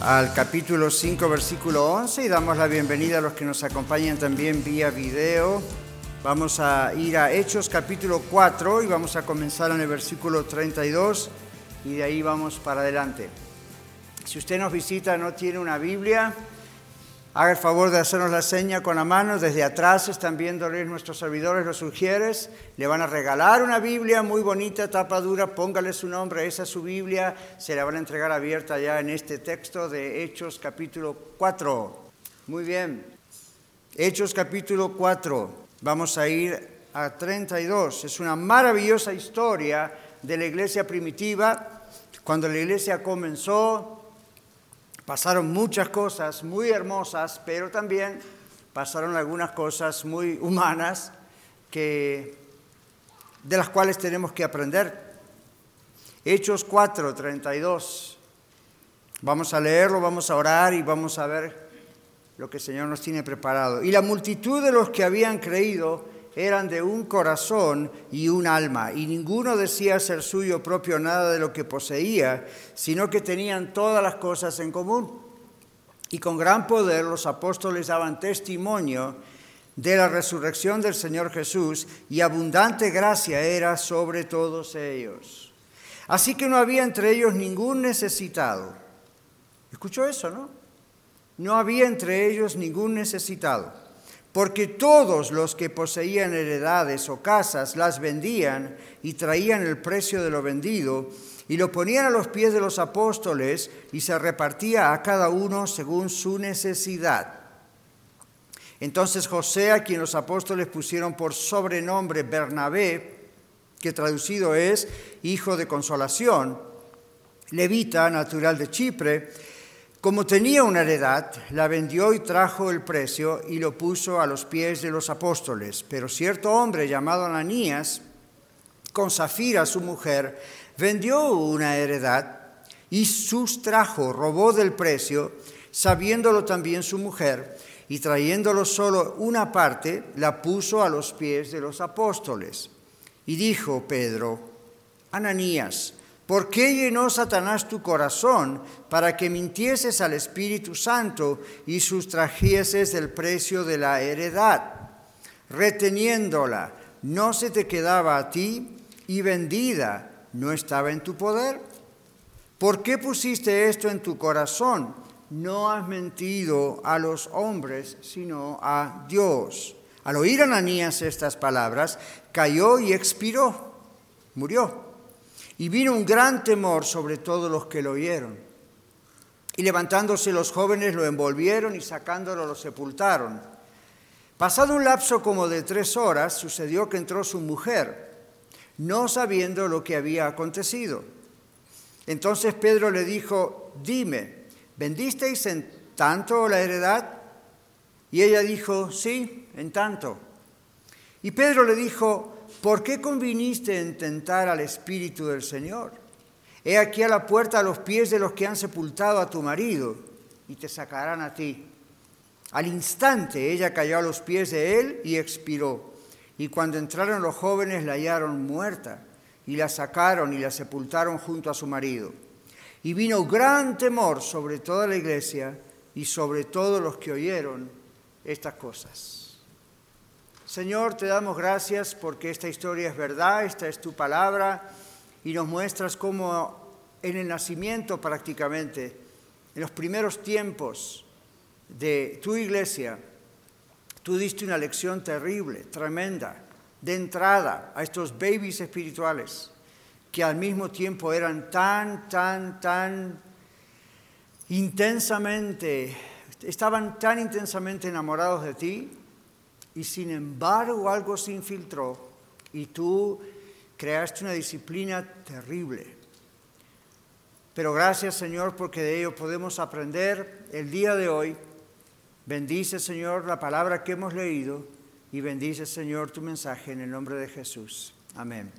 al capítulo 5, versículo 11 y damos la bienvenida a los que nos acompañan también vía video. Vamos a ir a Hechos capítulo 4 y vamos a comenzar en el versículo 32 y de ahí vamos para adelante. Si usted nos visita no tiene una Biblia, Haga el favor de hacernos la seña con la mano. Desde atrás están viéndoles nuestros servidores, los sugieres. Le van a regalar una Biblia muy bonita, tapa dura. Póngale su nombre, esa es su Biblia. Se la van a entregar abierta ya en este texto de Hechos capítulo 4. Muy bien. Hechos capítulo 4. Vamos a ir a 32. Es una maravillosa historia de la iglesia primitiva. Cuando la iglesia comenzó, Pasaron muchas cosas muy hermosas, pero también pasaron algunas cosas muy humanas que, de las cuales tenemos que aprender. Hechos 4, 32. Vamos a leerlo, vamos a orar y vamos a ver lo que el Señor nos tiene preparado. Y la multitud de los que habían creído eran de un corazón y un alma, y ninguno decía ser suyo propio nada de lo que poseía, sino que tenían todas las cosas en común. Y con gran poder los apóstoles daban testimonio de la resurrección del Señor Jesús, y abundante gracia era sobre todos ellos. Así que no había entre ellos ningún necesitado. ¿Escuchó eso, no? No había entre ellos ningún necesitado porque todos los que poseían heredades o casas las vendían y traían el precio de lo vendido y lo ponían a los pies de los apóstoles y se repartía a cada uno según su necesidad. Entonces José, a quien los apóstoles pusieron por sobrenombre Bernabé, que traducido es hijo de consolación, levita, natural de Chipre, como tenía una heredad, la vendió y trajo el precio y lo puso a los pies de los apóstoles. Pero cierto hombre llamado Ananías, con Zafira su mujer, vendió una heredad y sustrajo, robó del precio, sabiéndolo también su mujer, y trayéndolo solo una parte, la puso a los pies de los apóstoles. Y dijo Pedro, Ananías, ¿Por qué llenó Satanás tu corazón para que mintieses al Espíritu Santo y sustrajeses el precio de la heredad? Reteniéndola, ¿no se te quedaba a ti y vendida no estaba en tu poder? ¿Por qué pusiste esto en tu corazón? No has mentido a los hombres, sino a Dios. Al oír Ananías estas palabras, cayó y expiró, murió. Y vino un gran temor sobre todos los que lo oyeron. Y levantándose los jóvenes lo envolvieron y sacándolo lo sepultaron. Pasado un lapso como de tres horas, sucedió que entró su mujer, no sabiendo lo que había acontecido. Entonces Pedro le dijo, dime, ¿vendisteis en tanto la heredad? Y ella dijo, sí, en tanto. Y Pedro le dijo, ¿por qué conviniste en tentar al Espíritu del Señor? He aquí a la puerta a los pies de los que han sepultado a tu marido y te sacarán a ti. Al instante ella cayó a los pies de él y expiró. Y cuando entraron los jóvenes la hallaron muerta y la sacaron y la sepultaron junto a su marido. Y vino gran temor sobre toda la iglesia y sobre todos los que oyeron estas cosas. Señor, te damos gracias porque esta historia es verdad, esta es tu palabra y nos muestras cómo en el nacimiento prácticamente, en los primeros tiempos de tu iglesia, tú diste una lección terrible, tremenda, de entrada a estos babies espirituales que al mismo tiempo eran tan, tan, tan intensamente, estaban tan intensamente enamorados de ti y sin embargo algo se infiltró y tú creaste una disciplina terrible. Pero gracias Señor porque de ello podemos aprender el día de hoy Bendice, Señor, la palabra que hemos leído y bendice, Señor, tu mensaje en el nombre de Jesús. Amén.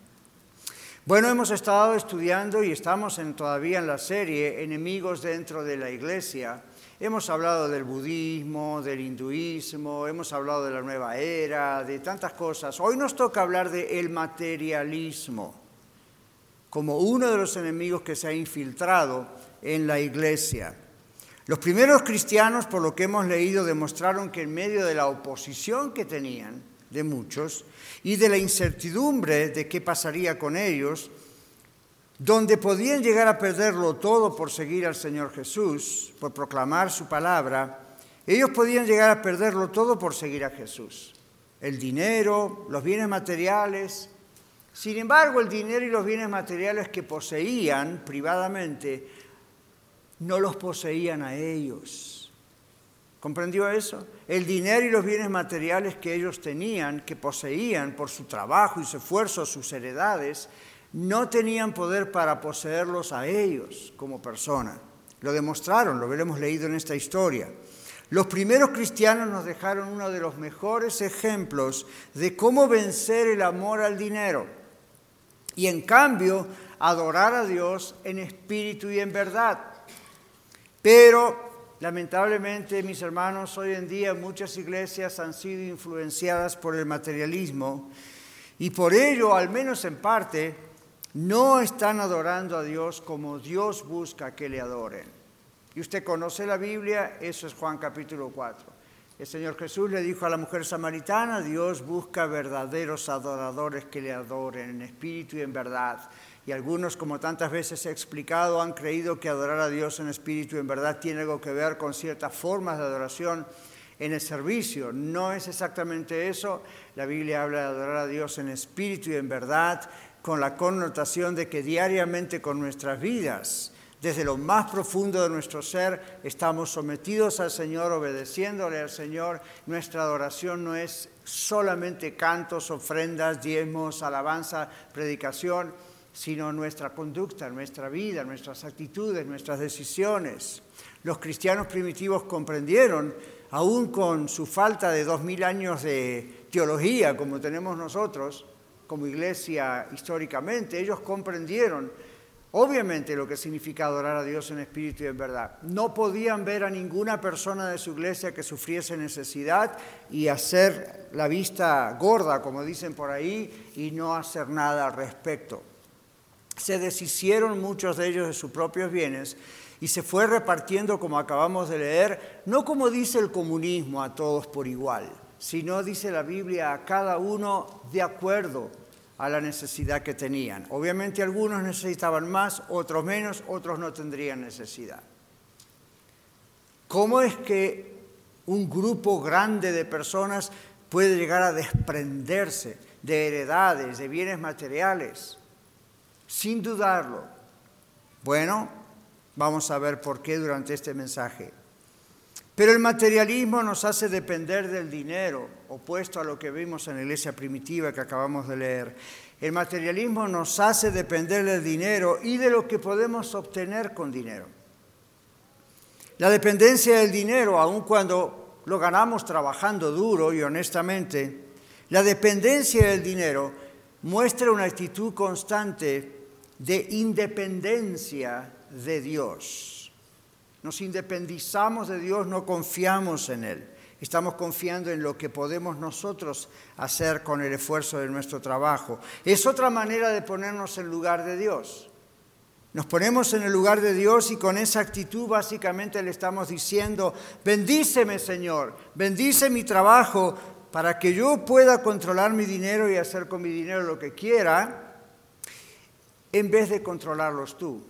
Bueno, hemos estado estudiando y estamos todavía en la serie Enemigos dentro de la Iglesia. Hemos hablado del budismo, del hinduismo, hemos hablado de la nueva era, de tantas cosas. Hoy nos toca hablar de el materialismo como uno de los enemigos que se ha infiltrado en la iglesia. Los primeros cristianos, por lo que hemos leído, demostraron que en medio de la oposición que tenían de muchos y de la incertidumbre de qué pasaría con ellos, donde podían llegar a perderlo todo por seguir al Señor Jesús, por proclamar su palabra, ellos podían llegar a perderlo todo por seguir a Jesús. El dinero, los bienes materiales. Sin embargo, el dinero y los bienes materiales que poseían privadamente no los poseían a ellos. ¿Comprendió eso? El dinero y los bienes materiales que ellos tenían, que poseían por su trabajo y su esfuerzo, sus heredades, no tenían poder para poseerlos a ellos como persona. Lo demostraron, lo hemos leído en esta historia. Los primeros cristianos nos dejaron uno de los mejores ejemplos de cómo vencer el amor al dinero y en cambio adorar a Dios en espíritu y en verdad. Pero lamentablemente, mis hermanos, hoy en día muchas iglesias han sido influenciadas por el materialismo y por ello, al menos en parte, no están adorando a Dios como Dios busca que le adoren. Y usted conoce la Biblia, eso es Juan capítulo 4. El Señor Jesús le dijo a la mujer samaritana, Dios busca verdaderos adoradores que le adoren en espíritu y en verdad. Y algunos, como tantas veces he explicado, han creído que adorar a Dios en espíritu y en verdad tiene algo que ver con ciertas formas de adoración en el servicio. No es exactamente eso. La Biblia habla de adorar a Dios en espíritu y en verdad, con la connotación de que diariamente con nuestras vidas, desde lo más profundo de nuestro ser, estamos sometidos al Señor, obedeciéndole al Señor. Nuestra adoración no es solamente cantos, ofrendas, diezmos, alabanza, predicación sino nuestra conducta, nuestra vida, nuestras actitudes, nuestras decisiones. Los cristianos primitivos comprendieron, aún con su falta de dos mil años de teología como tenemos nosotros, como iglesia históricamente, ellos comprendieron obviamente lo que significa adorar a Dios en espíritu y en verdad. No podían ver a ninguna persona de su iglesia que sufriese necesidad y hacer la vista gorda, como dicen por ahí, y no hacer nada al respecto se deshicieron muchos de ellos de sus propios bienes y se fue repartiendo, como acabamos de leer, no como dice el comunismo a todos por igual, sino dice la Biblia a cada uno de acuerdo a la necesidad que tenían. Obviamente algunos necesitaban más, otros menos, otros no tendrían necesidad. ¿Cómo es que un grupo grande de personas puede llegar a desprenderse de heredades, de bienes materiales? sin dudarlo. Bueno, vamos a ver por qué durante este mensaje. Pero el materialismo nos hace depender del dinero, opuesto a lo que vimos en la iglesia primitiva que acabamos de leer. El materialismo nos hace depender del dinero y de lo que podemos obtener con dinero. La dependencia del dinero, aun cuando lo ganamos trabajando duro y honestamente, la dependencia del dinero muestra una actitud constante de independencia de Dios. Nos independizamos de Dios, no confiamos en Él. Estamos confiando en lo que podemos nosotros hacer con el esfuerzo de nuestro trabajo. Es otra manera de ponernos en lugar de Dios. Nos ponemos en el lugar de Dios y con esa actitud básicamente le estamos diciendo, bendíceme Señor, bendice mi trabajo para que yo pueda controlar mi dinero y hacer con mi dinero lo que quiera en vez de controlarlos tú.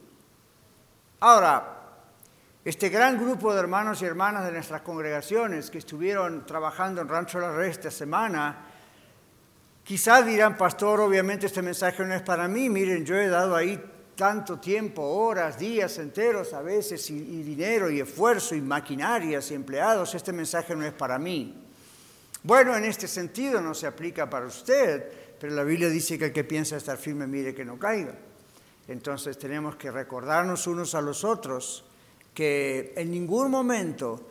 Ahora, este gran grupo de hermanos y hermanas de nuestras congregaciones que estuvieron trabajando en Rancho La Red esta semana, quizás dirán, pastor, obviamente este mensaje no es para mí, miren, yo he dado ahí tanto tiempo, horas, días enteros a veces, y, y dinero y esfuerzo y maquinarias y empleados, este mensaje no es para mí. Bueno, en este sentido no se aplica para usted, pero la Biblia dice que el que piensa estar firme mire que no caiga. Entonces tenemos que recordarnos unos a los otros que en ningún momento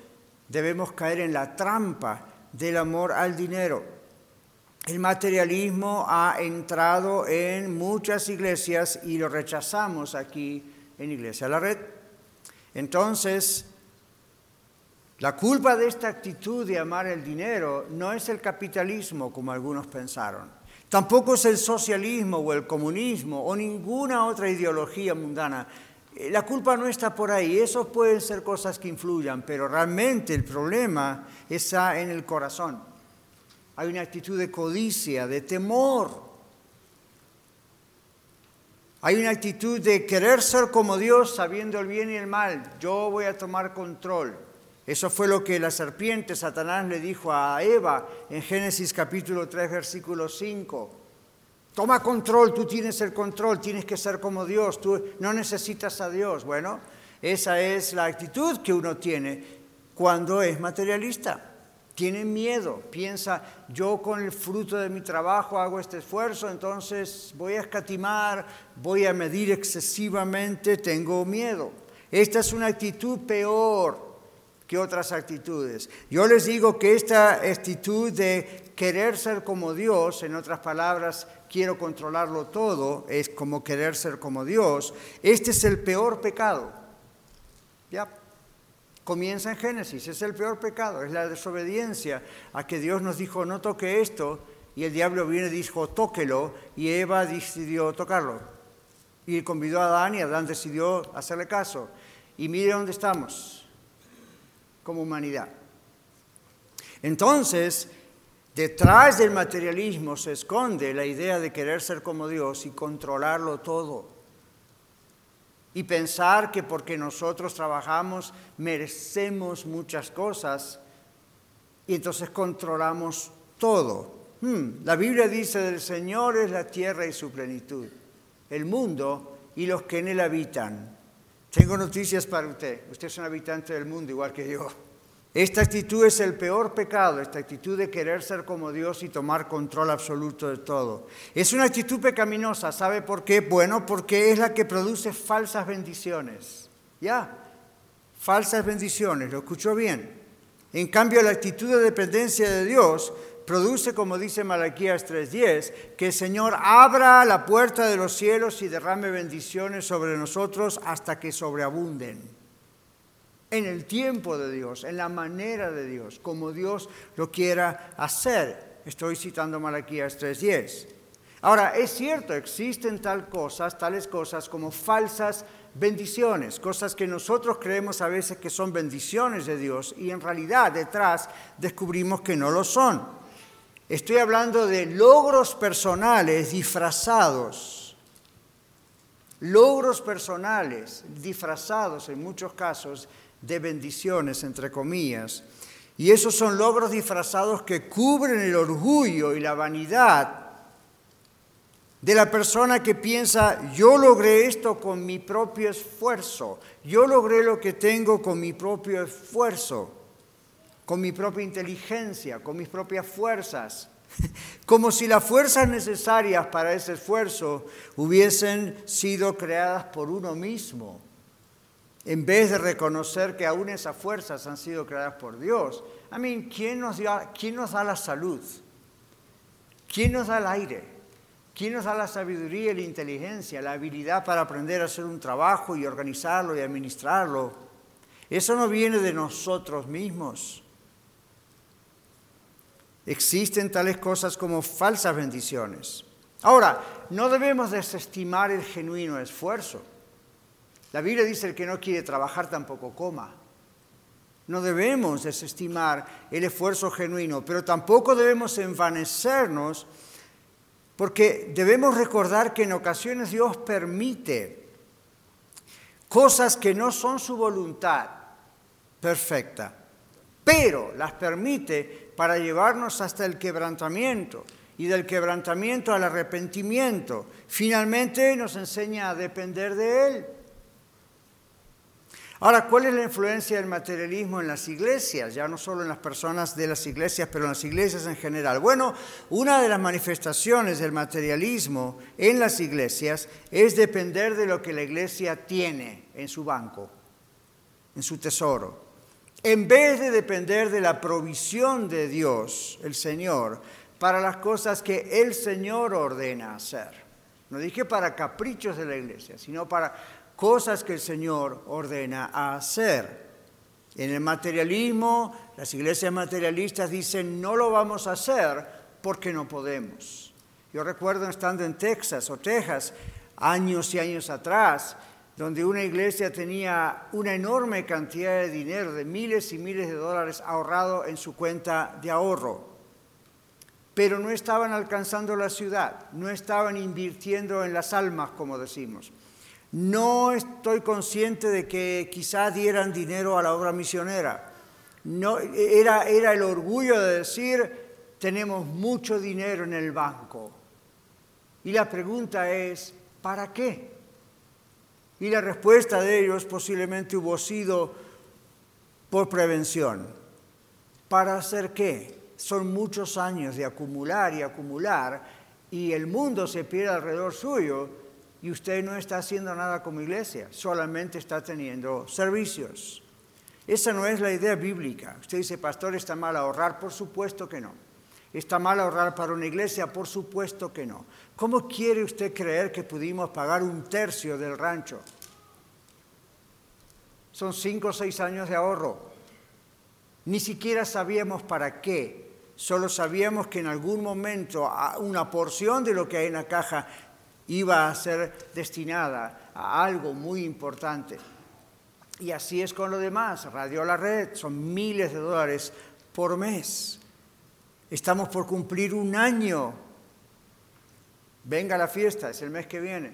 debemos caer en la trampa del amor al dinero. El materialismo ha entrado en muchas iglesias y lo rechazamos aquí en Iglesia La Red. Entonces, la culpa de esta actitud de amar el dinero no es el capitalismo, como algunos pensaron. Tampoco es el socialismo o el comunismo o ninguna otra ideología mundana. La culpa no está por ahí, eso pueden ser cosas que influyan, pero realmente el problema está en el corazón. Hay una actitud de codicia, de temor. Hay una actitud de querer ser como Dios sabiendo el bien y el mal. Yo voy a tomar control. Eso fue lo que la serpiente, Satanás, le dijo a Eva en Génesis capítulo 3, versículo 5. Toma control, tú tienes el control, tienes que ser como Dios, tú no necesitas a Dios. Bueno, esa es la actitud que uno tiene cuando es materialista. Tiene miedo, piensa, yo con el fruto de mi trabajo hago este esfuerzo, entonces voy a escatimar, voy a medir excesivamente, tengo miedo. Esta es una actitud peor que otras actitudes. Yo les digo que esta actitud de querer ser como Dios, en otras palabras, quiero controlarlo todo, es como querer ser como Dios, este es el peor pecado. Ya, comienza en Génesis, es el peor pecado, es la desobediencia a que Dios nos dijo no toque esto y el diablo viene y dijo tóquelo y Eva decidió tocarlo. Y convidó a Adán y Adán decidió hacerle caso. Y mire dónde estamos como humanidad. Entonces, detrás del materialismo se esconde la idea de querer ser como Dios y controlarlo todo. Y pensar que porque nosotros trabajamos merecemos muchas cosas y entonces controlamos todo. Hmm, la Biblia dice del Señor es la tierra y su plenitud, el mundo y los que en él habitan. Tengo noticias para usted. Usted es un habitante del mundo igual que yo. Esta actitud es el peor pecado, esta actitud de querer ser como Dios y tomar control absoluto de todo. Es una actitud pecaminosa, ¿sabe por qué? Bueno, porque es la que produce falsas bendiciones. ¿Ya? Falsas bendiciones, lo escuchó bien. En cambio, la actitud de dependencia de Dios produce, como dice Malaquías 3:10, que el Señor abra la puerta de los cielos y derrame bendiciones sobre nosotros hasta que sobreabunden. En el tiempo de Dios, en la manera de Dios, como Dios lo quiera hacer. Estoy citando Malaquías 3:10. Ahora, es cierto, existen tal cosas, tales cosas como falsas bendiciones, cosas que nosotros creemos a veces que son bendiciones de Dios y en realidad detrás descubrimos que no lo son. Estoy hablando de logros personales disfrazados. Logros personales disfrazados en muchos casos de bendiciones, entre comillas. Y esos son logros disfrazados que cubren el orgullo y la vanidad de la persona que piensa, yo logré esto con mi propio esfuerzo, yo logré lo que tengo con mi propio esfuerzo con mi propia inteligencia, con mis propias fuerzas, como si las fuerzas necesarias para ese esfuerzo hubiesen sido creadas por uno mismo, en vez de reconocer que aún esas fuerzas han sido creadas por Dios. A mí, ¿quién nos, ¿quién nos da la salud? ¿Quién nos da el aire? ¿Quién nos da la sabiduría y la inteligencia, la habilidad para aprender a hacer un trabajo y organizarlo y administrarlo? Eso no viene de nosotros mismos. Existen tales cosas como falsas bendiciones. Ahora, no debemos desestimar el genuino esfuerzo. La Biblia dice el que no quiere trabajar tampoco coma. No debemos desestimar el esfuerzo genuino, pero tampoco debemos envanecernos porque debemos recordar que en ocasiones Dios permite cosas que no son su voluntad perfecta, pero las permite para llevarnos hasta el quebrantamiento y del quebrantamiento al arrepentimiento. Finalmente nos enseña a depender de Él. Ahora, ¿cuál es la influencia del materialismo en las iglesias? Ya no solo en las personas de las iglesias, pero en las iglesias en general. Bueno, una de las manifestaciones del materialismo en las iglesias es depender de lo que la iglesia tiene en su banco, en su tesoro. En vez de depender de la provisión de Dios, el Señor, para las cosas que el Señor ordena hacer. No dije para caprichos de la iglesia, sino para cosas que el Señor ordena hacer. En el materialismo, las iglesias materialistas dicen no lo vamos a hacer porque no podemos. Yo recuerdo estando en Texas o Texas años y años atrás, donde una iglesia tenía una enorme cantidad de dinero, de miles y miles de dólares ahorrado en su cuenta de ahorro, pero no estaban alcanzando la ciudad, no estaban invirtiendo en las almas, como decimos. No estoy consciente de que quizá dieran dinero a la obra misionera. No, era, era el orgullo de decir, tenemos mucho dinero en el banco. Y la pregunta es, ¿para qué? Y la respuesta de ellos posiblemente hubo sido por prevención. ¿Para hacer qué? Son muchos años de acumular y acumular y el mundo se pierde alrededor suyo y usted no está haciendo nada como iglesia, solamente está teniendo servicios. Esa no es la idea bíblica. Usted dice, pastor, ¿está mal ahorrar? Por supuesto que no. ¿Está mal ahorrar para una iglesia? Por supuesto que no. ¿Cómo quiere usted creer que pudimos pagar un tercio del rancho? Son cinco o seis años de ahorro. Ni siquiera sabíamos para qué. Solo sabíamos que en algún momento una porción de lo que hay en la caja iba a ser destinada a algo muy importante. Y así es con lo demás. Radio La Red son miles de dólares por mes. Estamos por cumplir un año. Venga la fiesta, es el mes que viene.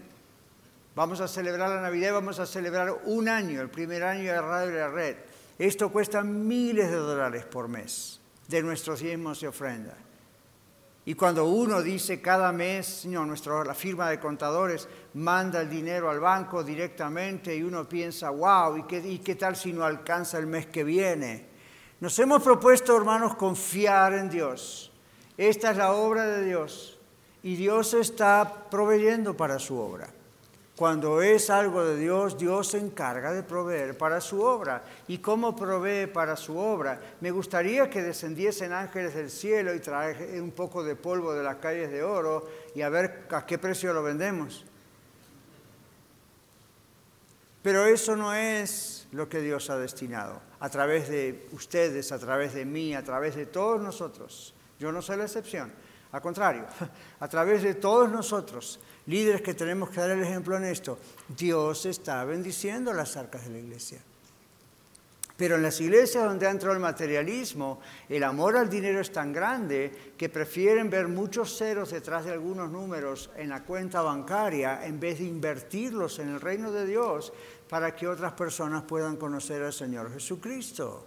Vamos a celebrar la Navidad, vamos a celebrar un año, el primer año de Radio La Red. Esto cuesta miles de dólares por mes de nuestros diezmos y ofrendas. Y cuando uno dice cada mes, no, nuestra, la firma de contadores manda el dinero al banco directamente y uno piensa, wow, ¿y qué, ¿y qué tal si no alcanza el mes que viene? Nos hemos propuesto, hermanos, confiar en Dios. Esta es la obra de Dios y Dios está proveyendo para su obra. Cuando es algo de Dios, Dios se encarga de proveer para su obra. ¿Y cómo provee para su obra? Me gustaría que descendiesen ángeles del cielo y traer un poco de polvo de las calles de oro y a ver a qué precio lo vendemos. Pero eso no es lo que Dios ha destinado. A través de ustedes, a través de mí, a través de todos nosotros. Yo no soy la excepción. Al contrario, a través de todos nosotros, líderes que tenemos que dar el ejemplo en esto, Dios está bendiciendo las arcas de la iglesia. Pero en las iglesias donde ha entrado el materialismo, el amor al dinero es tan grande que prefieren ver muchos ceros detrás de algunos números en la cuenta bancaria en vez de invertirlos en el reino de Dios para que otras personas puedan conocer al Señor Jesucristo.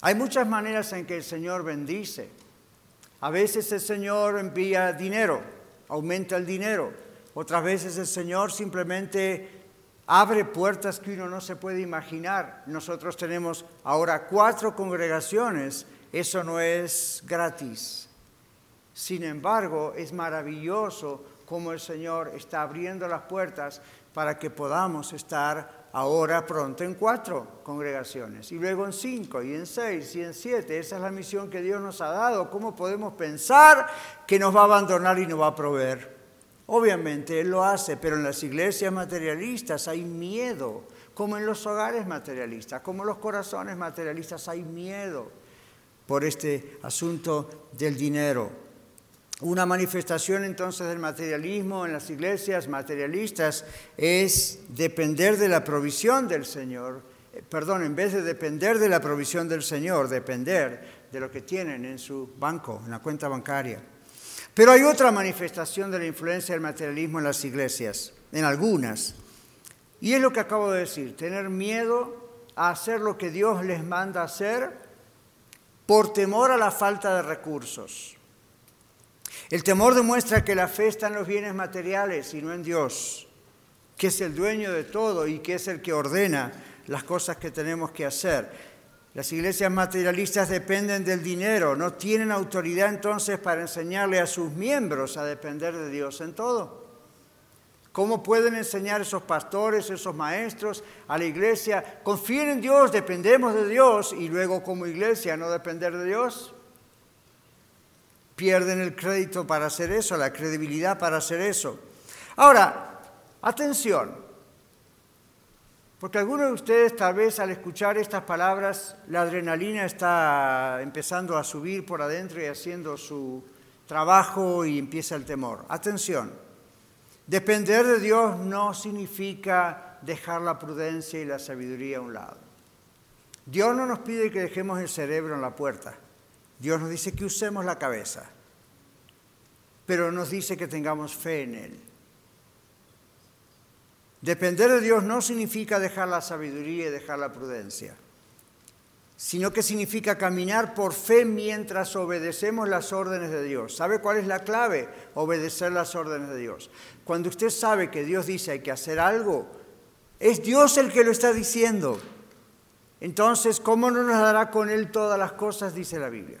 Hay muchas maneras en que el Señor bendice. A veces el Señor envía dinero, aumenta el dinero. Otras veces el Señor simplemente abre puertas que uno no se puede imaginar. Nosotros tenemos ahora cuatro congregaciones, eso no es gratis. Sin embargo, es maravilloso cómo el Señor está abriendo las puertas para que podamos estar ahora pronto en cuatro congregaciones, y luego en cinco, y en seis, y en siete. Esa es la misión que Dios nos ha dado. ¿Cómo podemos pensar que nos va a abandonar y nos va a proveer? Obviamente Él lo hace, pero en las iglesias materialistas hay miedo, como en los hogares materialistas, como en los corazones materialistas hay miedo por este asunto del dinero. Una manifestación entonces del materialismo en las iglesias materialistas es depender de la provisión del Señor, eh, perdón, en vez de depender de la provisión del Señor, depender de lo que tienen en su banco, en la cuenta bancaria. Pero hay otra manifestación de la influencia del materialismo en las iglesias, en algunas. Y es lo que acabo de decir, tener miedo a hacer lo que Dios les manda hacer por temor a la falta de recursos. El temor demuestra que la fe está en los bienes materiales y no en Dios, que es el dueño de todo y que es el que ordena las cosas que tenemos que hacer. Las iglesias materialistas dependen del dinero, no tienen autoridad entonces para enseñarle a sus miembros a depender de Dios en todo. ¿Cómo pueden enseñar esos pastores, esos maestros a la iglesia? Confíen en Dios, dependemos de Dios y luego como iglesia no depender de Dios. Pierden el crédito para hacer eso, la credibilidad para hacer eso. Ahora, atención, porque algunos de ustedes tal vez al escuchar estas palabras la adrenalina está empezando a subir por adentro y haciendo su trabajo y empieza el temor. Atención. Depender de Dios no significa dejar la prudencia y la sabiduría a un lado. Dios no nos pide que dejemos el cerebro en la puerta. Dios nos dice que usemos la cabeza. Pero nos dice que tengamos fe en Él. Depender de Dios no significa dejar la sabiduría y dejar la prudencia sino que significa caminar por fe mientras obedecemos las órdenes de Dios. ¿Sabe cuál es la clave? Obedecer las órdenes de Dios. Cuando usted sabe que Dios dice hay que hacer algo, es Dios el que lo está diciendo. Entonces, ¿cómo no nos dará con Él todas las cosas? Dice la Biblia.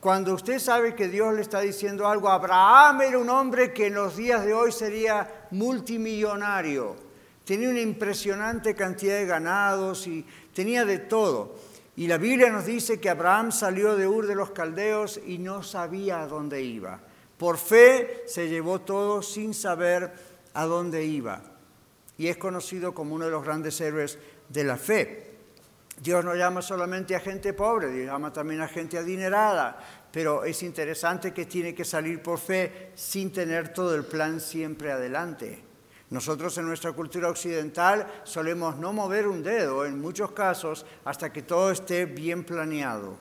Cuando usted sabe que Dios le está diciendo algo, Abraham era un hombre que en los días de hoy sería multimillonario. Tenía una impresionante cantidad de ganados y tenía de todo. Y la Biblia nos dice que Abraham salió de Ur de los Caldeos y no sabía a dónde iba. Por fe se llevó todo sin saber a dónde iba. Y es conocido como uno de los grandes héroes de la fe. Dios no llama solamente a gente pobre, Dios llama también a gente adinerada, pero es interesante que tiene que salir por fe sin tener todo el plan siempre adelante. Nosotros en nuestra cultura occidental solemos no mover un dedo en muchos casos hasta que todo esté bien planeado,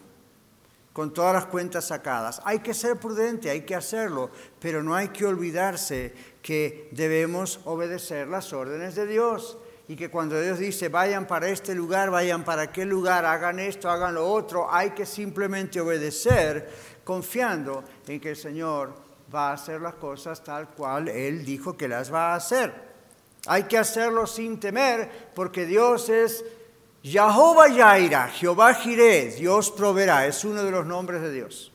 con todas las cuentas sacadas. Hay que ser prudente, hay que hacerlo, pero no hay que olvidarse que debemos obedecer las órdenes de Dios y que cuando Dios dice vayan para este lugar, vayan para aquel lugar, hagan esto, hagan lo otro, hay que simplemente obedecer confiando en que el Señor va a hacer las cosas tal cual Él dijo que las va a hacer. Hay que hacerlo sin temer porque Dios es Jehová Yaira, Jehová Jireh, Dios proveerá, es uno de los nombres de Dios.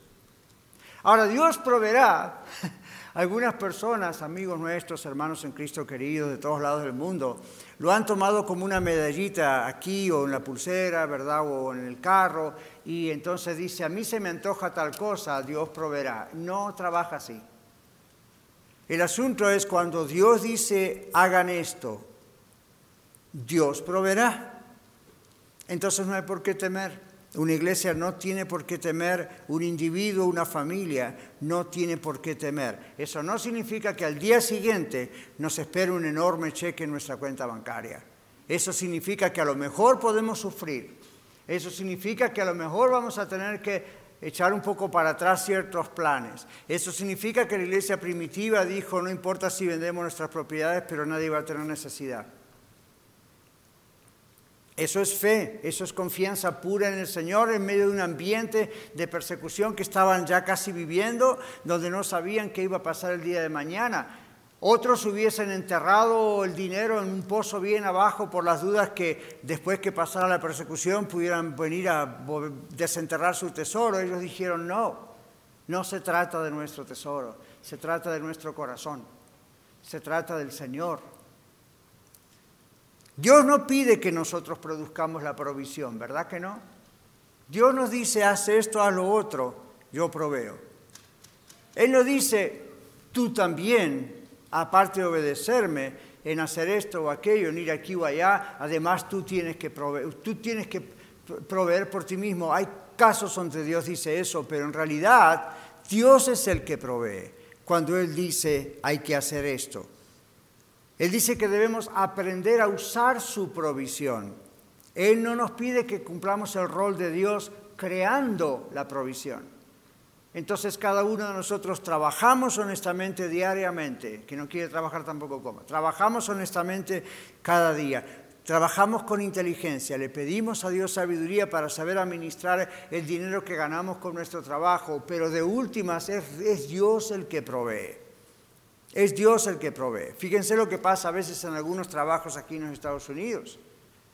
Ahora, Dios proveerá. Algunas personas, amigos nuestros, hermanos en Cristo queridos de todos lados del mundo, lo han tomado como una medallita aquí o en la pulsera, ¿verdad? O en el carro, y entonces dice, a mí se me antoja tal cosa, Dios proveerá. No trabaja así. El asunto es cuando Dios dice, hagan esto, Dios proveerá. Entonces no hay por qué temer. Una iglesia no tiene por qué temer, un individuo, una familia no tiene por qué temer. Eso no significa que al día siguiente nos espere un enorme cheque en nuestra cuenta bancaria. Eso significa que a lo mejor podemos sufrir. Eso significa que a lo mejor vamos a tener que echar un poco para atrás ciertos planes. Eso significa que la iglesia primitiva dijo, no importa si vendemos nuestras propiedades, pero nadie va a tener necesidad. Eso es fe, eso es confianza pura en el Señor en medio de un ambiente de persecución que estaban ya casi viviendo, donde no sabían qué iba a pasar el día de mañana. Otros hubiesen enterrado el dinero en un pozo bien abajo por las dudas que después que pasara la persecución pudieran venir a desenterrar su tesoro. Ellos dijeron, no, no se trata de nuestro tesoro, se trata de nuestro corazón, se trata del Señor. Dios no pide que nosotros produzcamos la provisión, ¿verdad que no? Dios nos dice, haz esto, haz lo otro, yo proveo. Él nos dice, tú también aparte de obedecerme en hacer esto o aquello, en ir aquí o allá, además tú tienes que proveer, tú tienes que proveer por ti mismo. Hay casos donde Dios dice eso, pero en realidad Dios es el que provee cuando Él dice hay que hacer esto. Él dice que debemos aprender a usar su provisión. Él no nos pide que cumplamos el rol de Dios creando la provisión. Entonces cada uno de nosotros trabajamos honestamente diariamente, que no quiere trabajar tampoco como, trabajamos honestamente cada día, trabajamos con inteligencia, le pedimos a Dios sabiduría para saber administrar el dinero que ganamos con nuestro trabajo, pero de últimas es, Dios el que provee. Es Dios el que provee. Fíjense lo que pasa a veces en algunos trabajos aquí en los Estados Unidos.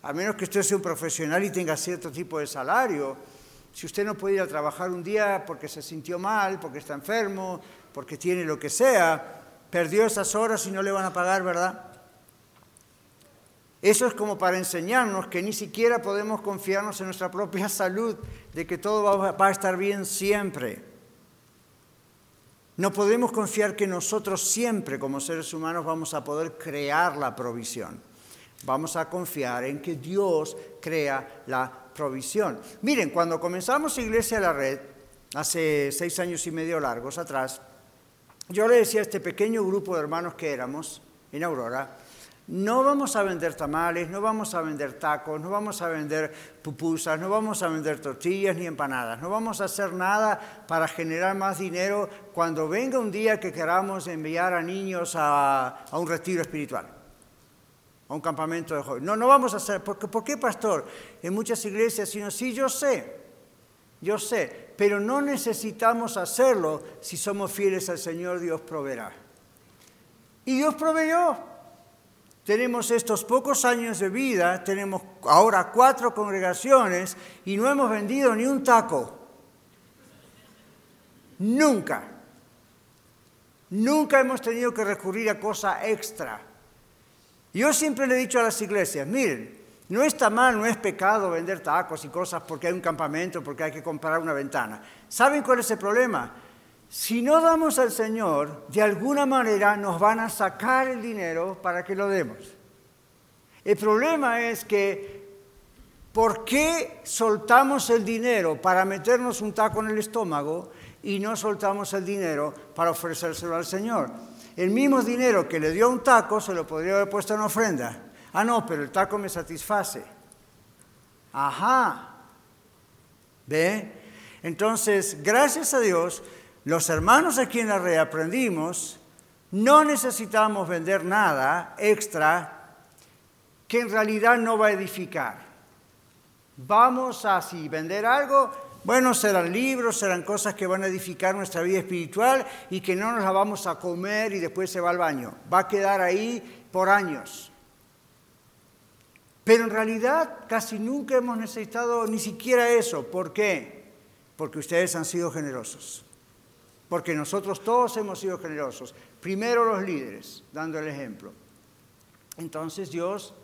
A menos que usted sea un profesional y tenga cierto tipo de salario, si usted no puede ir a trabajar un día porque se sintió mal, porque está enfermo, porque tiene lo que sea, Perdió esas horas y no le van a pagar, ¿verdad? Eso es como para enseñarnos que ni siquiera podemos confiarnos en nuestra propia salud, de que todo va, a estar bien siempre. No podemos confiar que nosotros siempre como seres humanos vamos a poder crear la provisión. Vamos a confiar en que Dios crea la provisión. Miren, cuando comenzamos Iglesia a la Red, hace seis años y medio largos atrás, yo le decía a este pequeño grupo de hermanos que éramos en Aurora, no vamos a vender tamales, no vamos a vender tacos, no vamos a vender pupusas, no vamos a vender tortillas ni empanadas, no vamos a hacer nada para generar más dinero cuando venga un día que queramos enviar a niños a, un retiro espiritual, a un campamento de jóvenes. No, no vamos a hacer, ¿por qué, pastor? En muchas iglesias, sino sí, yo sé, yo sé, pero no necesitamos hacerlo si somos fieles al Señor, Dios proveerá. Y Dios proveyó. Tenemos estos pocos años de vida, tenemos ahora cuatro congregaciones y no hemos vendido ni un taco. Nunca. Nunca hemos tenido que recurrir a cosa extra. Yo siempre le he dicho a las iglesias, miren, no está mal, no es pecado vender tacos y cosas porque hay un campamento, porque hay que comprar una ventana. ¿Saben cuál es el problema? Si no damos al Señor, de alguna manera nos van a sacar el dinero para que lo demos. El problema es que, ¿por qué soltamos el dinero para meternos un taco en el estómago y no soltamos el dinero para ofrecérselo al Señor? El mismo dinero que le dio un taco se lo podría haber puesto en ofrenda. Ah, no, pero el taco me satisface. Ajá. ¿Ve? Entonces, gracias a Dios, los hermanos aquí en la red aprendimos, no necesitamos vender nada extra que en realidad no va a edificar. Vamos a, si vender algo, bueno, serán libros, serán cosas que van a edificar nuestra vida espiritual y que no nos la vamos a comer y después se va al baño. Va a quedar ahí por años. Pero en realidad casi nunca hemos necesitado ni siquiera eso. ¿Por qué? Porque ustedes han sido generosos porque nosotros todos hemos sido generosos. Primero los líderes, dando el ejemplo. Entonces Dios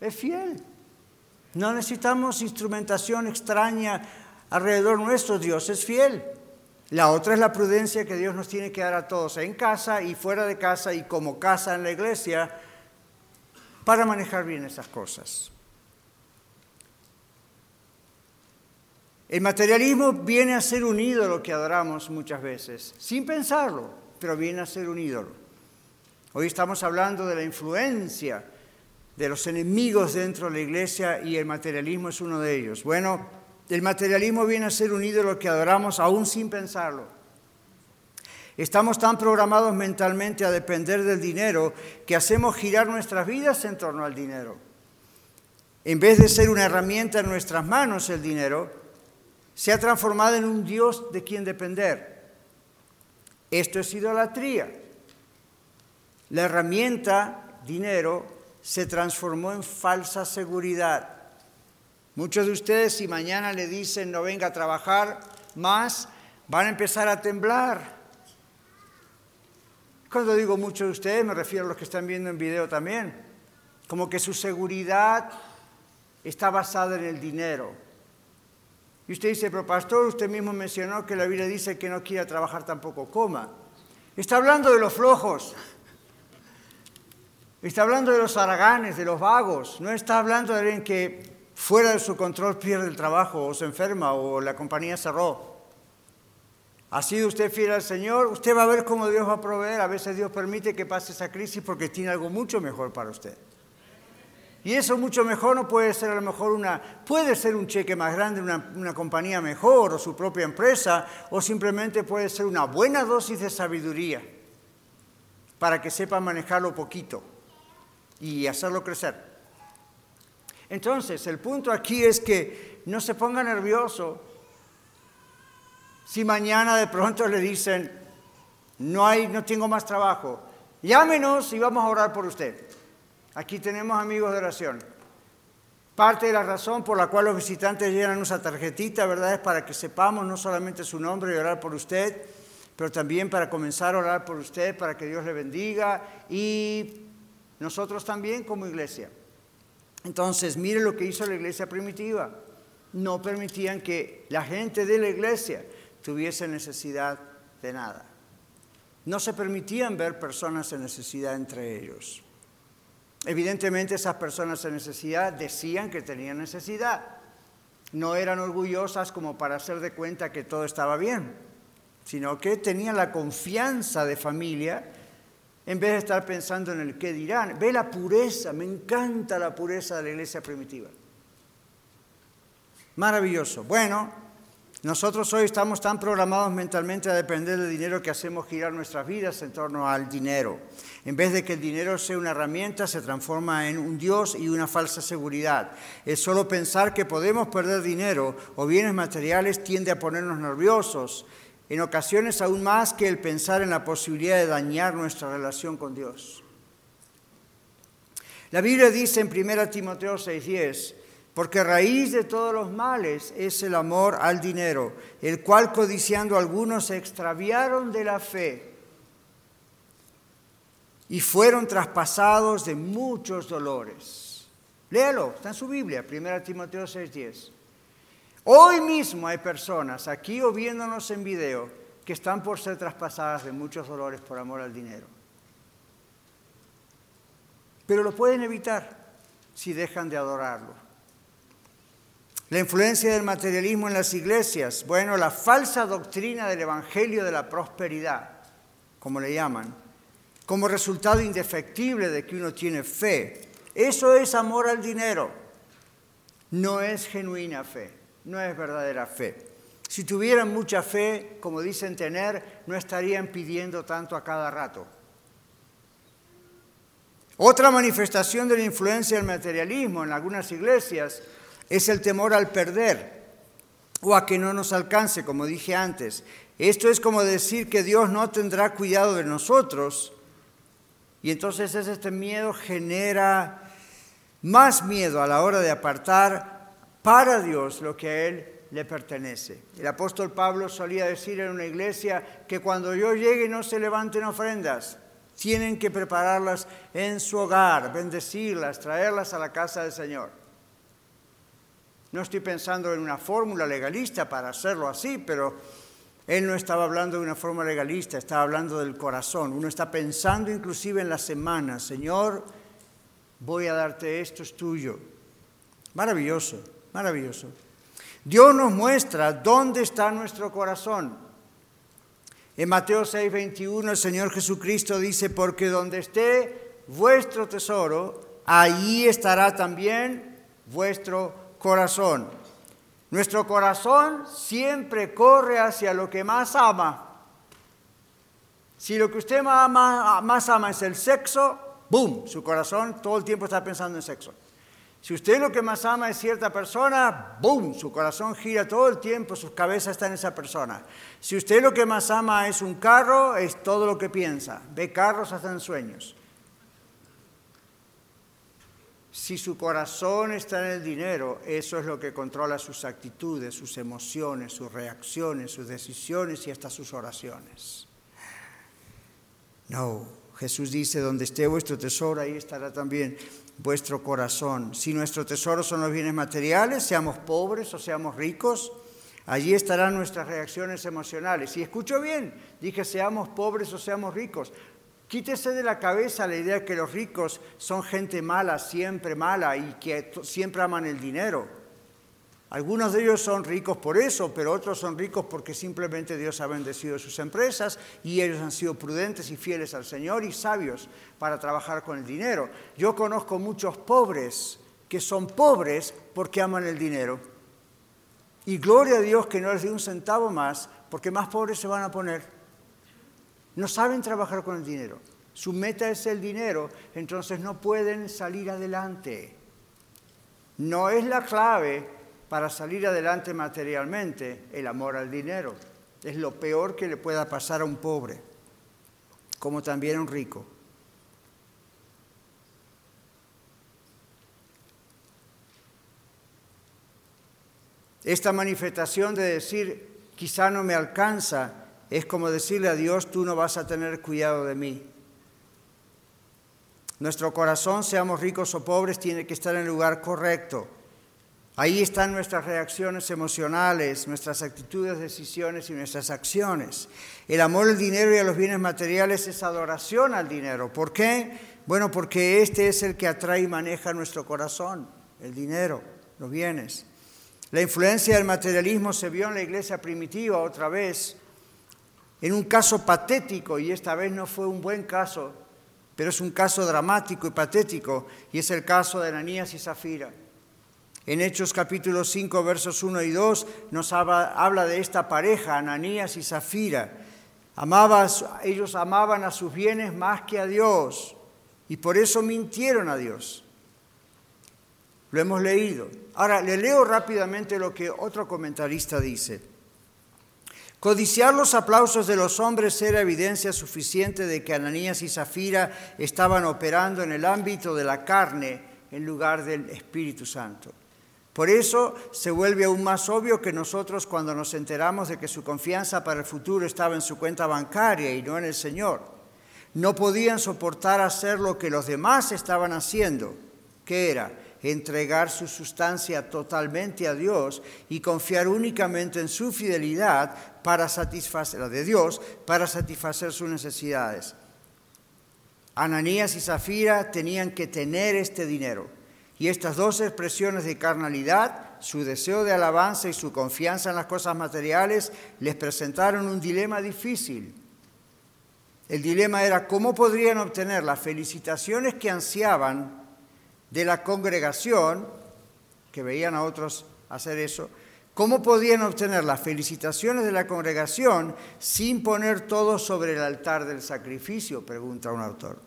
es fiel. No necesitamos instrumentación extraña alrededor nuestro, Dios es fiel. La otra es la prudencia que Dios nos tiene que dar a todos, en casa y fuera de casa y como casa en la iglesia, para manejar bien esas cosas. El materialismo viene a ser un ídolo que adoramos muchas veces, sin pensarlo, pero viene a ser un ídolo. Hoy estamos hablando de la influencia de los enemigos dentro de la iglesia y el materialismo es uno de ellos. Bueno, el materialismo viene a ser un ídolo que adoramos aún sin pensarlo. Estamos tan programados mentalmente a depender del dinero que hacemos girar nuestras vidas en torno al dinero. En vez de ser una herramienta en nuestras manos el dinero, se ha transformado en un Dios de quien depender. Esto es idolatría. La herramienta, dinero, se transformó en falsa seguridad. Muchos de ustedes, si mañana le dicen no venga a trabajar más, van a empezar a temblar. Cuando digo muchos de ustedes, me refiero a los que están viendo en video también. Como que su seguridad está basada en el dinero. Y usted dice, pero pastor, usted mismo mencionó que la Biblia dice que no quiera trabajar tampoco coma. Está hablando de los flojos. Está hablando de los haraganes, de los vagos. No está hablando de alguien que fuera de su control pierde el trabajo o se enferma o la compañía cerró. ¿Ha sido usted fiel al Señor? Usted va a ver cómo Dios va a proveer. A veces Dios permite que pase esa crisis porque tiene algo mucho mejor para usted. Y eso mucho mejor no puede ser a lo mejor una, puede ser un cheque más grande, una, una compañía mejor o su propia empresa, o simplemente puede ser una buena dosis de sabiduría para que sepa manejarlo poquito y hacerlo crecer. Entonces, el punto aquí es que no se ponga nervioso si mañana de pronto le dicen, no, hay, no tengo más trabajo, llámenos y vamos a orar por usted. Aquí tenemos amigos de oración. Parte de la razón por la cual los visitantes llenan esa tarjetita, ¿verdad? Es para que sepamos no solamente su nombre y orar por usted, pero también para comenzar a orar por usted, para que Dios le bendiga y nosotros también como iglesia. Entonces, mire lo que hizo la iglesia primitiva. No permitían que la gente de la iglesia tuviese necesidad de nada. No se permitían ver personas en necesidad entre ellos. Evidentemente esas personas en necesidad decían que tenían necesidad. No eran orgullosas como para hacer de cuenta que todo estaba bien, sino que tenían la confianza de familia en vez de estar pensando en el qué dirán. Ve la pureza, me encanta la pureza de la iglesia primitiva. Maravilloso. Bueno, nosotros hoy estamos tan programados mentalmente a depender del dinero que hacemos girar nuestras vidas en torno al dinero. En vez de que el dinero sea una herramienta, se transforma en un Dios y una falsa seguridad. Es solo pensar que podemos perder dinero o bienes materiales tiende a ponernos nerviosos, en ocasiones aún más que el pensar en la posibilidad de dañar nuestra relación con Dios. La Biblia dice en 1 Timoteo 6:10, porque raíz de todos los males es el amor al dinero, el cual codiciando algunos se extraviaron de la fe y fueron traspasados de muchos dolores. Léalo, está en su Biblia, 1 Timoteo 6:10. Hoy mismo hay personas aquí o viéndonos en video que están por ser traspasadas de muchos dolores por amor al dinero. Pero lo pueden evitar si dejan de adorarlo. La influencia del materialismo en las iglesias, bueno, la falsa doctrina del Evangelio de la prosperidad, como le llaman, como resultado indefectible de que uno tiene fe. Eso es amor al dinero. No es genuina fe, no es verdadera fe. Si tuvieran mucha fe, como dicen tener, no estarían pidiendo tanto a cada rato. Otra manifestación de la influencia del materialismo en algunas iglesias es el temor al perder o a que no nos alcance, como dije antes. Esto es como decir que Dios no tendrá cuidado de nosotros y entonces este miedo genera más miedo a la hora de apartar para Dios lo que a Él le pertenece. El apóstol Pablo solía decir en una iglesia que cuando yo llegue no se levanten ofrendas, tienen que prepararlas en su hogar, bendecirlas, traerlas a la casa del Señor. No estoy pensando en una fórmula legalista para hacerlo así, pero él no estaba hablando de una forma legalista, estaba hablando del corazón. Uno está pensando inclusive en la semana, Señor, voy a darte esto, es tuyo. Maravilloso, maravilloso. Dios nos muestra dónde está nuestro corazón. En Mateo 6, 21 el Señor Jesucristo dice, porque donde esté vuestro tesoro, allí estará también vuestro corazón corazón. Nuestro corazón siempre corre hacia lo que más ama. Si lo que usted más ama, más ama es el sexo, ¡boom! Su corazón todo el tiempo está pensando en sexo. Si usted lo que más ama es cierta persona, ¡boom! Su corazón gira todo el tiempo, su cabeza está en esa persona. Si usted lo que más ama es un carro, es todo lo que piensa. Ve carros hasta en sueños. Si su corazón está en el dinero, eso es lo que controla sus actitudes, sus emociones, sus reacciones, sus decisiones y hasta sus oraciones. No, Jesús dice, donde esté vuestro tesoro, ahí estará también vuestro corazón. Si nuestro tesoro son los bienes materiales, seamos pobres o seamos ricos, allí estarán nuestras reacciones emocionales. Y escucho bien, dije seamos pobres o seamos ricos. Quítese de la cabeza la idea que los ricos son gente mala, siempre mala y que siempre aman el dinero. Algunos de ellos son ricos por eso, pero otros son ricos porque simplemente Dios ha bendecido sus empresas y ellos han sido prudentes y fieles al Señor y sabios para trabajar con el dinero. Yo conozco muchos pobres que son pobres porque aman el dinero. Y gloria a Dios que no les dé un centavo más, porque más pobres se van a poner. No saben trabajar con el dinero. Su meta es el dinero, entonces no pueden salir adelante. No es la clave para salir adelante materialmente el amor al dinero. Es lo peor que le pueda pasar a un pobre, como también a un rico. Esta manifestación de decir, quizá no me alcanza, es como decirle a Dios, tú no vas a tener cuidado de mí. Nuestro corazón, seamos ricos o pobres, tiene que estar en el lugar correcto. Ahí están nuestras reacciones emocionales, nuestras actitudes, decisiones y nuestras acciones. El amor al dinero y a los bienes materiales es adoración al dinero. ¿Por qué? Bueno, porque este es el que atrae y maneja nuestro corazón, el dinero, los bienes. La influencia del materialismo se vio en la iglesia primitiva otra vez, en un caso patético, y esta vez no fue un buen caso, pero es un caso dramático y patético, y es el caso de Ananías y Zafira. En Hechos capítulo 5, versos 1 y 2, nos habla, de esta pareja, Ananías y Zafira. ellos amaban a sus bienes más que a Dios, y por eso mintieron a Dios. Lo hemos leído. Ahora, le leo rápidamente lo que otro comentarista dice. Codiciar los aplausos de los hombres era evidencia suficiente de que Ananías y Zafira estaban operando en el ámbito de la carne en lugar del Espíritu Santo. Por eso se vuelve aún más obvio que nosotros cuando nos enteramos de que su confianza para el futuro estaba en su cuenta bancaria y no en el Señor, no podían soportar hacer lo que los demás estaban haciendo, que era entregar su sustancia totalmente a Dios y confiar únicamente en su fidelidad para satisfacer la de Dios para satisfacer sus necesidades. Ananías y Zafira tenían que tener este dinero. Y estas dos expresiones de carnalidad, su deseo de alabanza y su confianza en las cosas materiales, les presentaron un dilema difícil. El dilema era cómo podrían obtener las felicitaciones que ansiaban de la congregación, que veían a otros hacer eso, ¿cómo podían obtener las felicitaciones de la congregación sin poner todo sobre el altar del sacrificio? Pregunta un autor.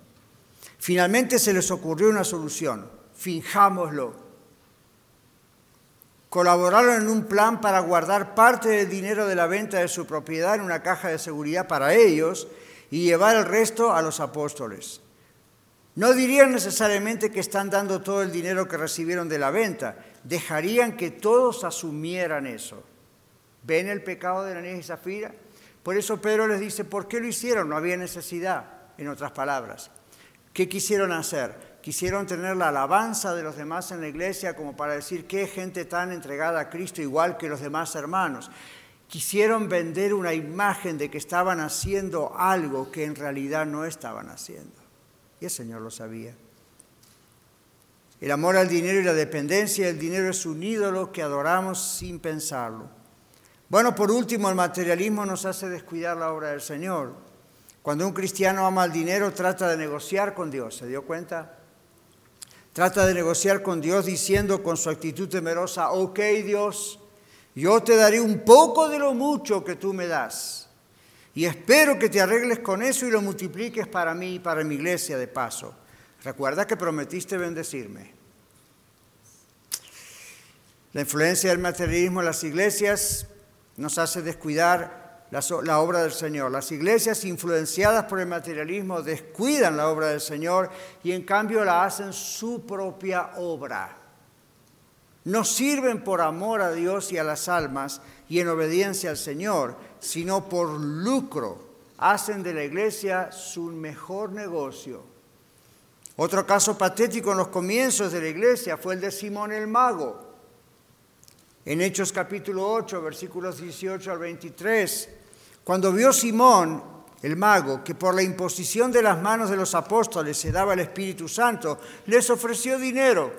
Finalmente se les ocurrió una solución, finjámoslo. Colaboraron en un plan para guardar parte del dinero de la venta de su propiedad en una caja de seguridad para ellos y llevar el resto a los apóstoles. No dirían necesariamente que están dando todo el dinero que recibieron de la venta, dejarían que todos asumieran eso. ¿Ven el pecado de Ananías y Zafira? Por eso Pedro les dice, ¿por qué lo hicieron? No había necesidad, en otras palabras. ¿Qué quisieron hacer? Quisieron tener la alabanza de los demás en la iglesia como para decir qué gente tan entregada a Cristo igual que los demás hermanos. Quisieron vender una imagen de que estaban haciendo algo que en realidad no estaban haciendo. Y el Señor lo sabía. El amor al dinero y la dependencia del dinero es un ídolo que adoramos sin pensarlo. Bueno, por último, el materialismo nos hace descuidar la obra del Señor. Cuando un cristiano ama el dinero, trata de negociar con Dios. ¿Se dio cuenta? Trata de negociar con Dios diciendo con su actitud temerosa, ok Dios, yo te daré un poco de lo mucho que tú me das. Y espero que te arregles con eso y lo multipliques para mí y para mi iglesia de paso. Recuerda que prometiste bendecirme. La influencia del materialismo en las iglesias nos hace descuidar la, obra del Señor. Las iglesias influenciadas por el materialismo descuidan la obra del Señor y en cambio la hacen su propia obra. No sirven por amor a Dios y a las almas y en obediencia al Señor, sino por lucro. Hacen de la iglesia su mejor negocio. Otro caso patético en los comienzos de la iglesia fue el de Simón el Mago. En Hechos capítulo 8, versículos 18 al 23, cuando vio Simón el mago que por la imposición de las manos de los apóstoles se daba el Espíritu Santo, les ofreció dinero,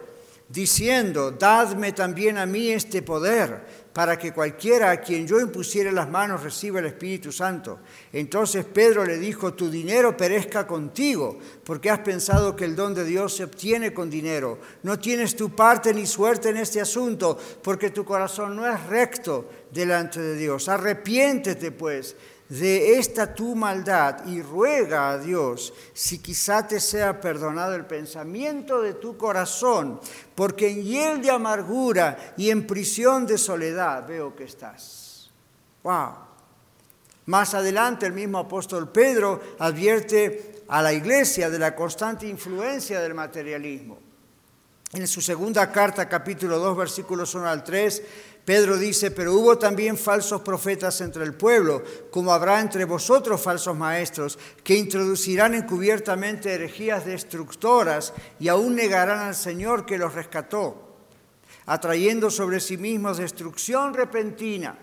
diciendo, dadme también a mí este poder para que cualquiera a quien yo impusiere las manos reciba el Espíritu Santo. Entonces Pedro le dijo, tu dinero perezca contigo, porque has pensado que el don de Dios se obtiene con dinero. No tienes tu parte ni suerte en este asunto, porque tu corazón no es recto delante de Dios. Arrepiéntete pues de esta tu maldad y ruega a Dios si quizá te sea perdonado el pensamiento de tu corazón, porque en hiel de amargura y en prisión de soledad veo que estás. Wow. Más adelante el mismo apóstol Pedro advierte a la iglesia de la constante influencia del materialismo. En su segunda carta, capítulo 2, versículos 1 al 3, Pedro dice, pero hubo también falsos profetas entre el pueblo, como habrá entre vosotros falsos maestros, que introducirán encubiertamente herejías destructoras y aún negarán al Señor que los rescató, atrayendo sobre sí mismos destrucción repentina.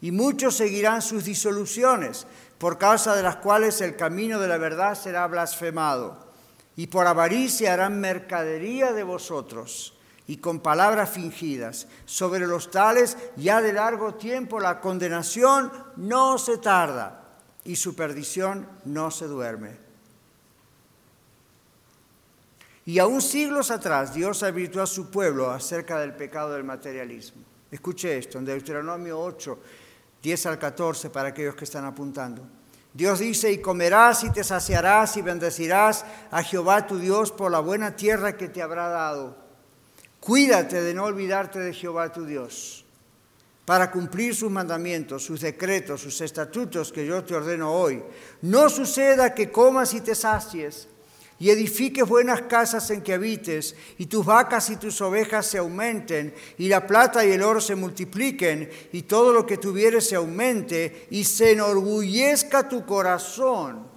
Y muchos seguirán sus disoluciones, por causa de las cuales el camino de la verdad será blasfemado. Y por avaricia harán mercadería de vosotros y con palabras fingidas. Sobre los tales ya de largo tiempo la condenación no se tarda y su perdición no se duerme. Y aún siglos atrás Dios advirtió a su pueblo acerca del pecado del materialismo. Escuche esto, en Deuteronomio 8, 10 al 14, para aquellos que están apuntando. Dios dice, y comerás y te saciarás y bendecirás a Jehová tu Dios por la buena tierra que te habrá dado Cuídate de no olvidarte de Jehová tu Dios, para cumplir sus mandamientos, sus decretos, sus estatutos que yo te ordeno hoy. No suceda que comas y te sacies y edifiques buenas casas en que habites, y tus vacas y tus ovejas se aumenten, y la plata y el oro se multipliquen, y todo lo que tuvieres se aumente, y se enorgullezca tu corazón,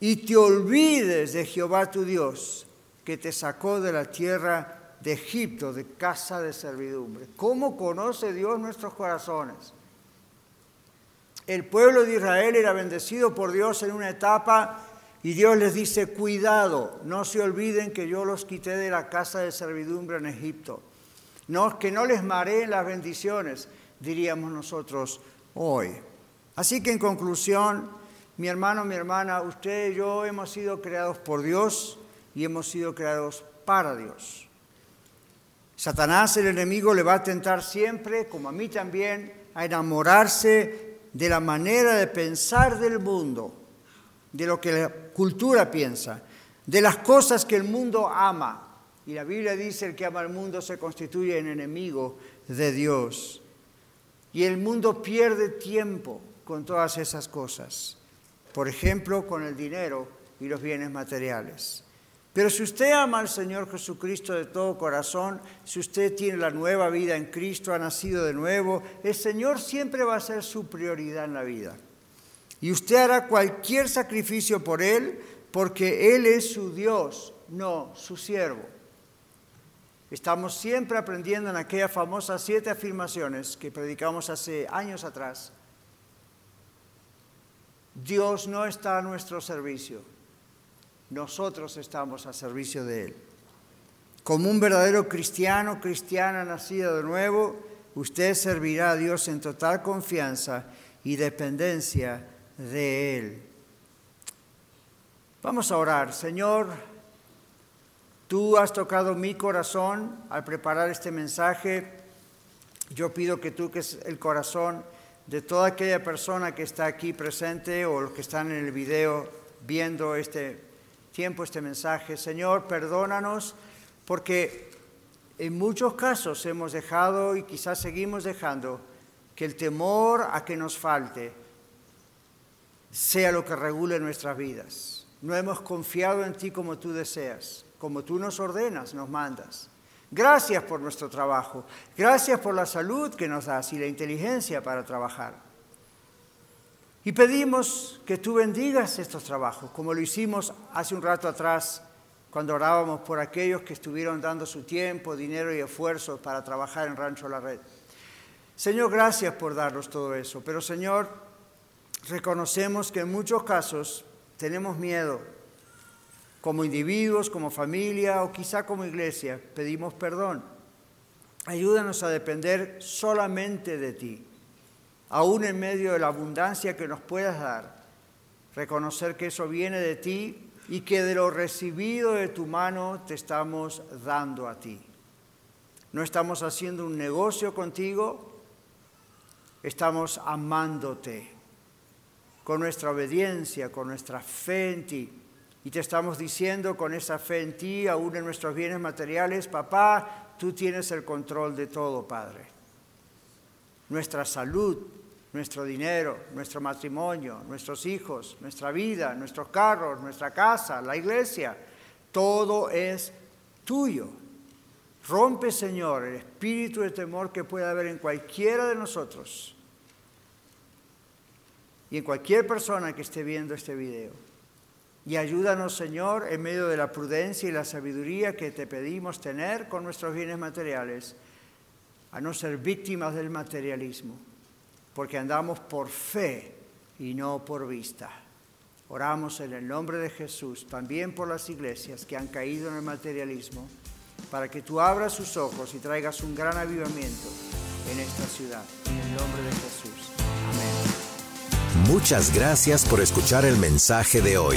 y te olvides de Jehová tu Dios, que te sacó de la tierra de Egipto, de casa de servidumbre. ¿Cómo conoce Dios nuestros corazones? El pueblo de Israel era bendecido por Dios en una etapa y Dios les dice, cuidado, no se olviden que yo los quité de la casa de servidumbre en Egipto. No, que no les mareen las bendiciones, diríamos nosotros hoy. Así que en conclusión, mi hermano, mi hermana, usted y yo hemos sido creados por Dios y hemos sido creados para Dios. Satanás, el enemigo, le va a tentar siempre, como a mí también, a enamorarse de la manera de pensar del mundo, de lo que la cultura piensa, de las cosas que el mundo ama. Y la Biblia dice, el que ama al mundo se constituye en enemigo de Dios. Y el mundo pierde tiempo con todas esas cosas. Por ejemplo, con el dinero y los bienes materiales. Pero si usted ama al Señor Jesucristo de todo corazón, si usted tiene la nueva vida en Cristo, ha nacido de nuevo, el Señor siempre va a ser su prioridad en la vida. Y usted hará cualquier sacrificio por Él porque Él es su Dios, no su siervo. Estamos siempre aprendiendo en aquellas famosas siete afirmaciones que predicamos hace años atrás. Dios no está a nuestro servicio nosotros estamos a servicio de Él. Como un verdadero cristiano, cristiana nacido de nuevo, usted servirá a Dios en total confianza y dependencia de Él. Vamos a orar. Señor, tú has tocado mi corazón al preparar este mensaje. Yo pido que tú, que es el corazón de toda aquella persona que está aquí presente o los que están en el video viendo este tiempo este mensaje. Señor, perdónanos porque en muchos casos hemos dejado y quizás seguimos dejando que el temor a que nos falte sea lo que regule nuestras vidas. No hemos confiado en ti como tú deseas, como tú nos ordenas, nos mandas. Gracias por nuestro trabajo, gracias por la salud que nos das y la inteligencia para trabajar. Y pedimos que tú bendigas estos trabajos, como lo hicimos hace un rato atrás, cuando orábamos por aquellos que estuvieron dando su tiempo, dinero y esfuerzo para trabajar en Rancho La Red. Señor, gracias por darnos todo eso, pero Señor, reconocemos que en muchos casos tenemos miedo, como individuos, como familia o quizá como iglesia, pedimos perdón. Ayúdanos a depender solamente de ti aún en medio de la abundancia que nos puedas dar, reconocer que eso viene de ti y que de lo recibido de tu mano te estamos dando a ti. No estamos haciendo un negocio contigo, estamos amándote con nuestra obediencia, con nuestra fe en ti. Y te estamos diciendo con esa fe en ti, aún en nuestros bienes materiales, papá, tú tienes el control de todo, Padre nuestra salud, nuestro dinero, nuestro matrimonio, nuestros hijos, nuestra vida, nuestros carros, nuestra casa, la iglesia. Todo es tuyo. Rompe, Señor, el espíritu de temor que pueda haber en cualquiera de nosotros y en cualquier persona que esté viendo este video. Y ayúdanos, Señor, en medio de la prudencia y la sabiduría que te pedimos tener con nuestros bienes materiales, a no ser víctimas del materialismo, porque andamos por fe y no por vista. Oramos en el nombre de Jesús, también por las iglesias que han caído en el materialismo, para que tú abras sus ojos y traigas un gran avivamiento en esta ciudad. En el nombre de Jesús. Amén. Muchas gracias por escuchar el mensaje de hoy.